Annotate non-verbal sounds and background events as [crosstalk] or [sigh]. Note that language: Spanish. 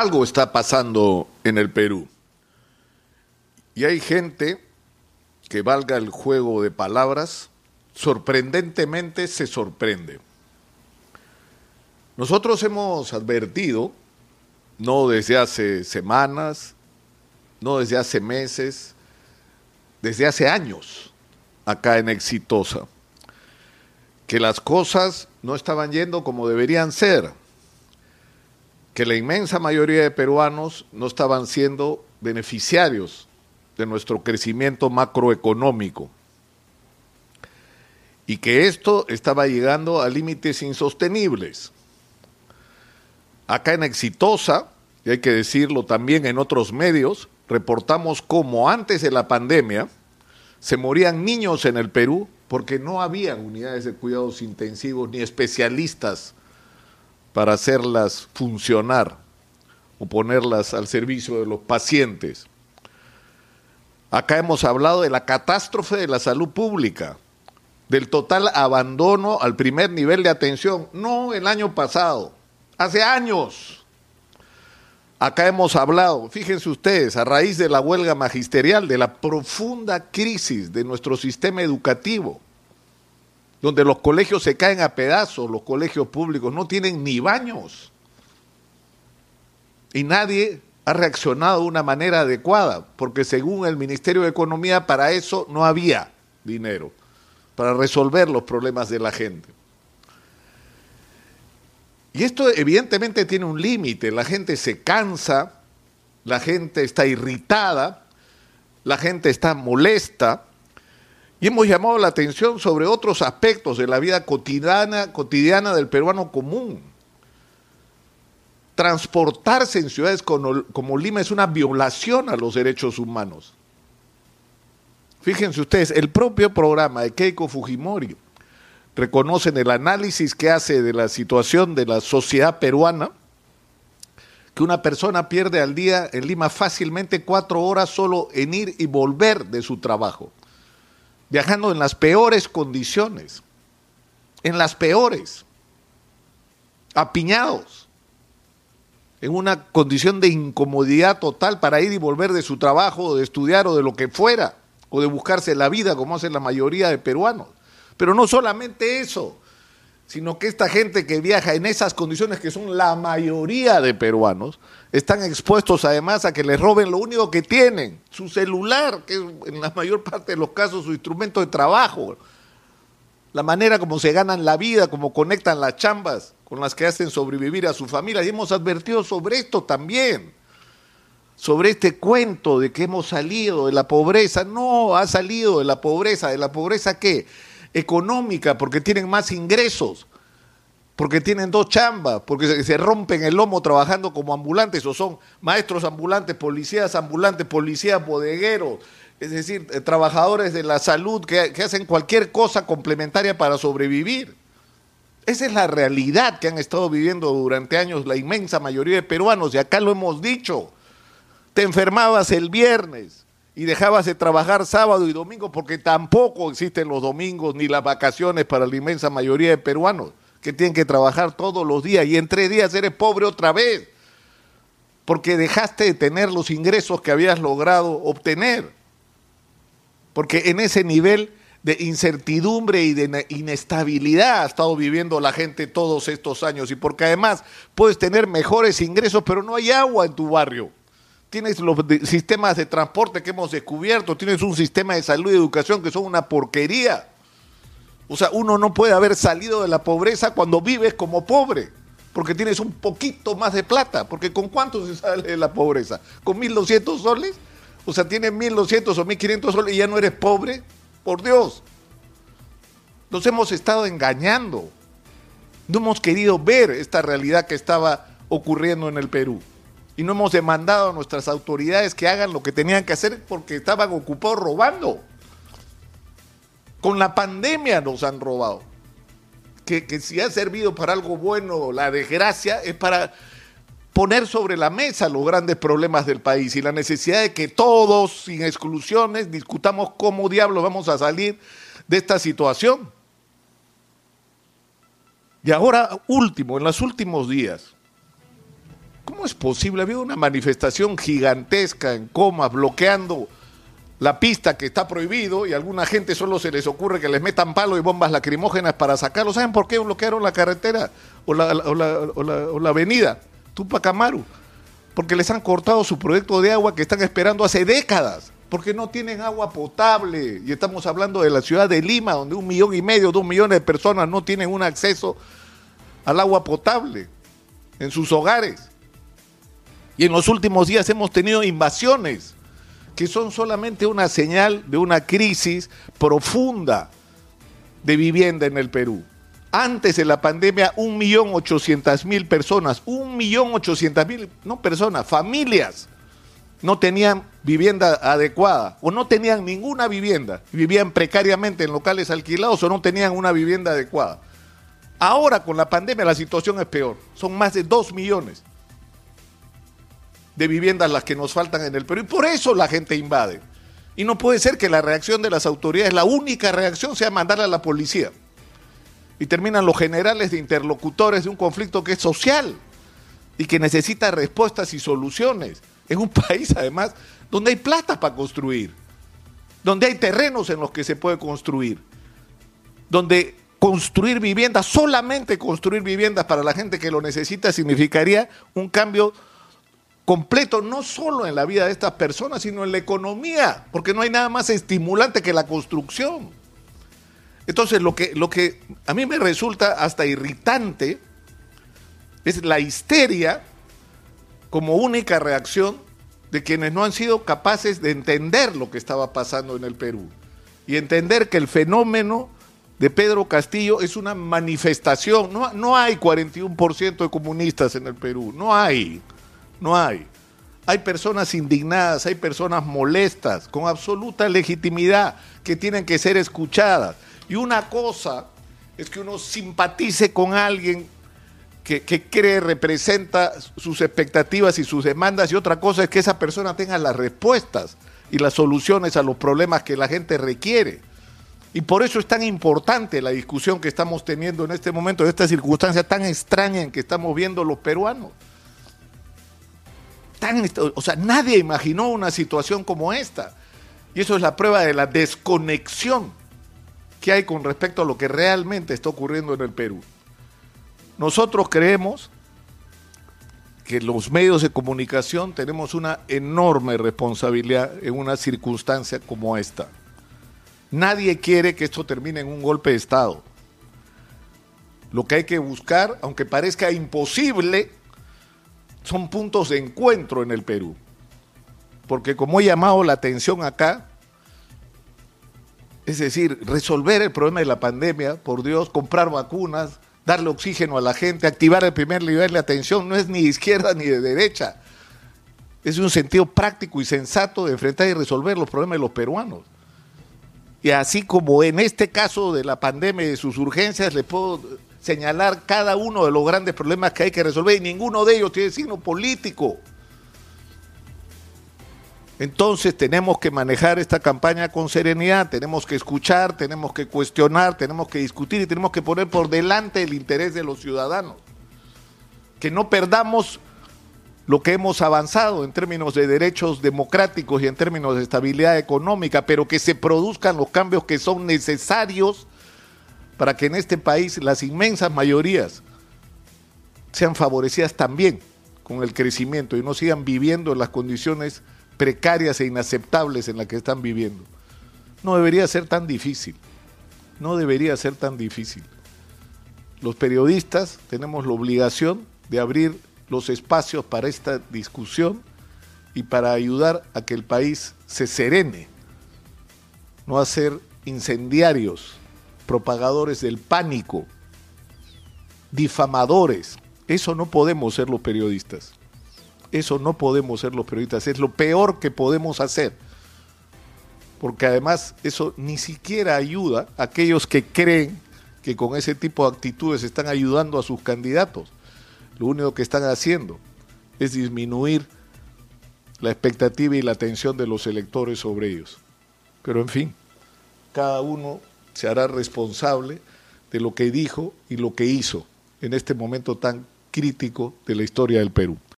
algo está pasando en el Perú. Y hay gente que valga el juego de palabras, sorprendentemente se sorprende. Nosotros hemos advertido, no desde hace semanas, no desde hace meses, desde hace años, acá en Exitosa, que las cosas no estaban yendo como deberían ser, que la inmensa mayoría de peruanos no estaban siendo beneficiarios de nuestro crecimiento macroeconómico y que esto estaba llegando a límites insostenibles. Acá en Exitosa, y hay que decirlo también en otros medios, reportamos cómo antes de la pandemia se morían niños en el Perú porque no había unidades de cuidados intensivos ni especialistas para hacerlas funcionar o ponerlas al servicio de los pacientes. Acá hemos hablado de la catástrofe de la salud pública, del total abandono al primer nivel de atención, no el año pasado, hace años. Acá hemos hablado, fíjense ustedes, a raíz de la huelga magisterial, de la profunda crisis de nuestro sistema educativo, donde los colegios se caen a pedazos, los colegios públicos no tienen ni baños. Y nadie ha reaccionado de una manera adecuada, porque según el Ministerio de Economía para eso no había dinero, para resolver los problemas de la gente. Y esto evidentemente tiene un límite, la gente se cansa, la gente está irritada, la gente está molesta, y hemos llamado la atención sobre otros aspectos de la vida cotidiana, cotidiana del peruano común. Transportarse en ciudades como, como Lima es una violación a los derechos humanos. Fíjense ustedes, el propio programa de Keiko Fujimori reconoce en el análisis que hace de la situación de la sociedad peruana que una persona pierde al día en Lima fácilmente cuatro horas solo en ir y volver de su trabajo viajando en las peores condiciones, en las peores, apiñados, en una condición de incomodidad total para ir y volver de su trabajo, de estudiar o de lo que fuera, o de buscarse la vida como hacen la mayoría de peruanos. Pero no solamente eso, sino que esta gente que viaja en esas condiciones, que son la mayoría de peruanos, están expuestos además a que les roben lo único que tienen, su celular, que es en la mayor parte de los casos su instrumento de trabajo, la manera como se ganan la vida, como conectan las chambas con las que hacen sobrevivir a su familia. Y hemos advertido sobre esto también, sobre este cuento de que hemos salido de la pobreza. No, ha salido de la pobreza. ¿De la pobreza qué? Económica, porque tienen más ingresos porque tienen dos chambas, porque se, rompen el lomo trabajando como ambulantes, o son maestros ambulantes, policías ambulantes, policías bodegueros, es decir, eh, trabajadores de la salud que, que hacen cualquier cosa complementaria para sobrevivir. Esa es la realidad que han estado viviendo durante años la inmensa mayoría de peruanos, y acá lo hemos dicho. Te enfermabas el viernes y dejabas de trabajar sábado y domingo porque tampoco existen los domingos ni las vacaciones para la inmensa mayoría de peruanos que tienen que trabajar todos los días y en tres días eres pobre otra vez, porque dejaste de tener los ingresos que habías logrado obtener, porque en ese nivel de incertidumbre y de inestabilidad ha estado viviendo la gente todos estos años y porque además puedes tener mejores ingresos, pero no hay agua en tu barrio. Tienes los sistemas de transporte que hemos descubierto, tienes un sistema de salud y educación que son una porquería. O sea, uno no puede haber salido de la pobreza cuando vives como pobre, porque tienes un poquito más de plata, porque ¿con cuánto se sale de la pobreza? ¿Con 1.200 soles? O sea, tienes 1.200 o 1.500 soles y ya no eres pobre, por Dios. Nos hemos estado engañando. No hemos querido ver esta realidad que estaba ocurriendo en el Perú. Y no hemos demandado a nuestras autoridades que hagan lo que tenían que hacer porque estaban ocupados robando. Con la pandemia nos han robado. Que, si ha servido para algo bueno la desgracia es para poner sobre la mesa los grandes problemas del país y la necesidad de que todos, sin exclusiones, discutamos cómo diablos vamos a salir de esta situación. Y ahora, último, en los últimos días, ¿Cómo es posible? Había una manifestación gigantesca en Comas bloqueando la pista que está prohibido y a alguna gente solo se les ocurre que les metan palo y bombas lacrimógenas para sacarlo. ¿Saben por qué bloquearon la carretera o la, o la, o la, o la avenida Tupac Amaru? Porque les han cortado su proyecto de agua que están esperando hace décadas porque no tienen agua potable. Y estamos hablando de la ciudad de Lima, donde un millón y medio, dos millones de personas no tienen un acceso al agua potable en sus hogares. Y en los últimos días hemos tenido invasiones que son solamente una señal de una crisis profunda de vivienda en el Perú. Antes de la pandemia, un millón ochocientas mil personas, un millón ochocientas mil, no personas, familias, no tenían vivienda adecuada o no tenían ninguna vivienda, vivían precariamente en locales alquilados o no tenían una vivienda adecuada. Ahora con la pandemia la situación es peor, son más de dos millones de viviendas las que nos faltan en el Perú y por eso la gente invade. Y no puede ser que la reacción de las autoridades, la única reacción sea mandarle a la policía. Y terminan los generales de interlocutores de un conflicto que es social y que necesita respuestas y soluciones. En un [laughs] país, además, donde hay plata para construir, donde hay terrenos en los que se puede construir, donde construir viviendas, solamente construir viviendas para la gente que lo necesita, significaría un cambio completo, no solo en la vida de estas personas, sino en la economía, porque no hay nada más estimulante que la construcción. Entonces, lo que, lo que a mí me resulta hasta irritante es la histeria como única reacción de quienes no han sido capaces de entender lo que estaba pasando en el Perú y entender que el fenómeno de Pedro Castillo es una manifestación. No, no hay 41% de comunistas en el Perú, no hay. No hay. Hay personas indignadas, hay personas molestas, con absoluta legitimidad, que tienen que ser escuchadas. Y una cosa es que uno simpatice con alguien que, que, cree representa sus expectativas y sus demandas, y otra cosa es que esa persona tenga las respuestas y las soluciones a los problemas que la gente requiere. Y por eso es tan importante la discusión que estamos teniendo en este momento, de esta circunstancia tan extraña en que estamos viendo los peruanos o sea, nadie imaginó una situación como esta. Y eso es la prueba de la desconexión que hay con respecto a lo que realmente está ocurriendo en el Perú. Nosotros creemos que los medios de comunicación tenemos una enorme responsabilidad en una circunstancia como esta. Nadie quiere que esto termine en un golpe de Estado. Lo que hay que buscar, aunque parezca imposible, son puntos de encuentro en el Perú. Porque como he llamado la atención acá, es decir, resolver el problema de la pandemia, por Dios, comprar vacunas, darle oxígeno a la gente, activar el primer nivel de atención, no es ni de izquierda ni de derecha. Es un sentido práctico y sensato de enfrentar y resolver los problemas de los peruanos. Y así como en este caso de la pandemia y de sus urgencias, le puedo señalar cada uno de los grandes problemas que hay que resolver y ninguno de ellos tiene signo político. Entonces tenemos que manejar esta campaña con serenidad, tenemos que escuchar, tenemos que cuestionar, tenemos que discutir y tenemos que poner por delante el interés de los ciudadanos. Que no perdamos lo que hemos avanzado en términos de derechos democráticos y en términos de estabilidad económica, pero que se produzcan los cambios que son necesarios para que en este país las inmensas mayorías sean favorecidas también con el crecimiento y no sigan viviendo en las condiciones precarias e inaceptables en las que están viviendo. No debería ser tan difícil, no debería ser tan difícil. Los periodistas tenemos la obligación de abrir los espacios para esta discusión y para ayudar a que el país se serene, no a ser incendiarios propagadores del pánico, difamadores. Eso no podemos ser los periodistas. Eso no podemos ser los periodistas. Es lo peor que podemos hacer. Porque además eso ni siquiera ayuda a aquellos que creen que con ese tipo de actitudes están ayudando a sus candidatos. Lo único que están haciendo es disminuir la expectativa y la atención de los electores sobre ellos. Pero en fin, cada uno se hará responsable de lo que dijo y lo que hizo en este momento tan crítico de la historia del Perú.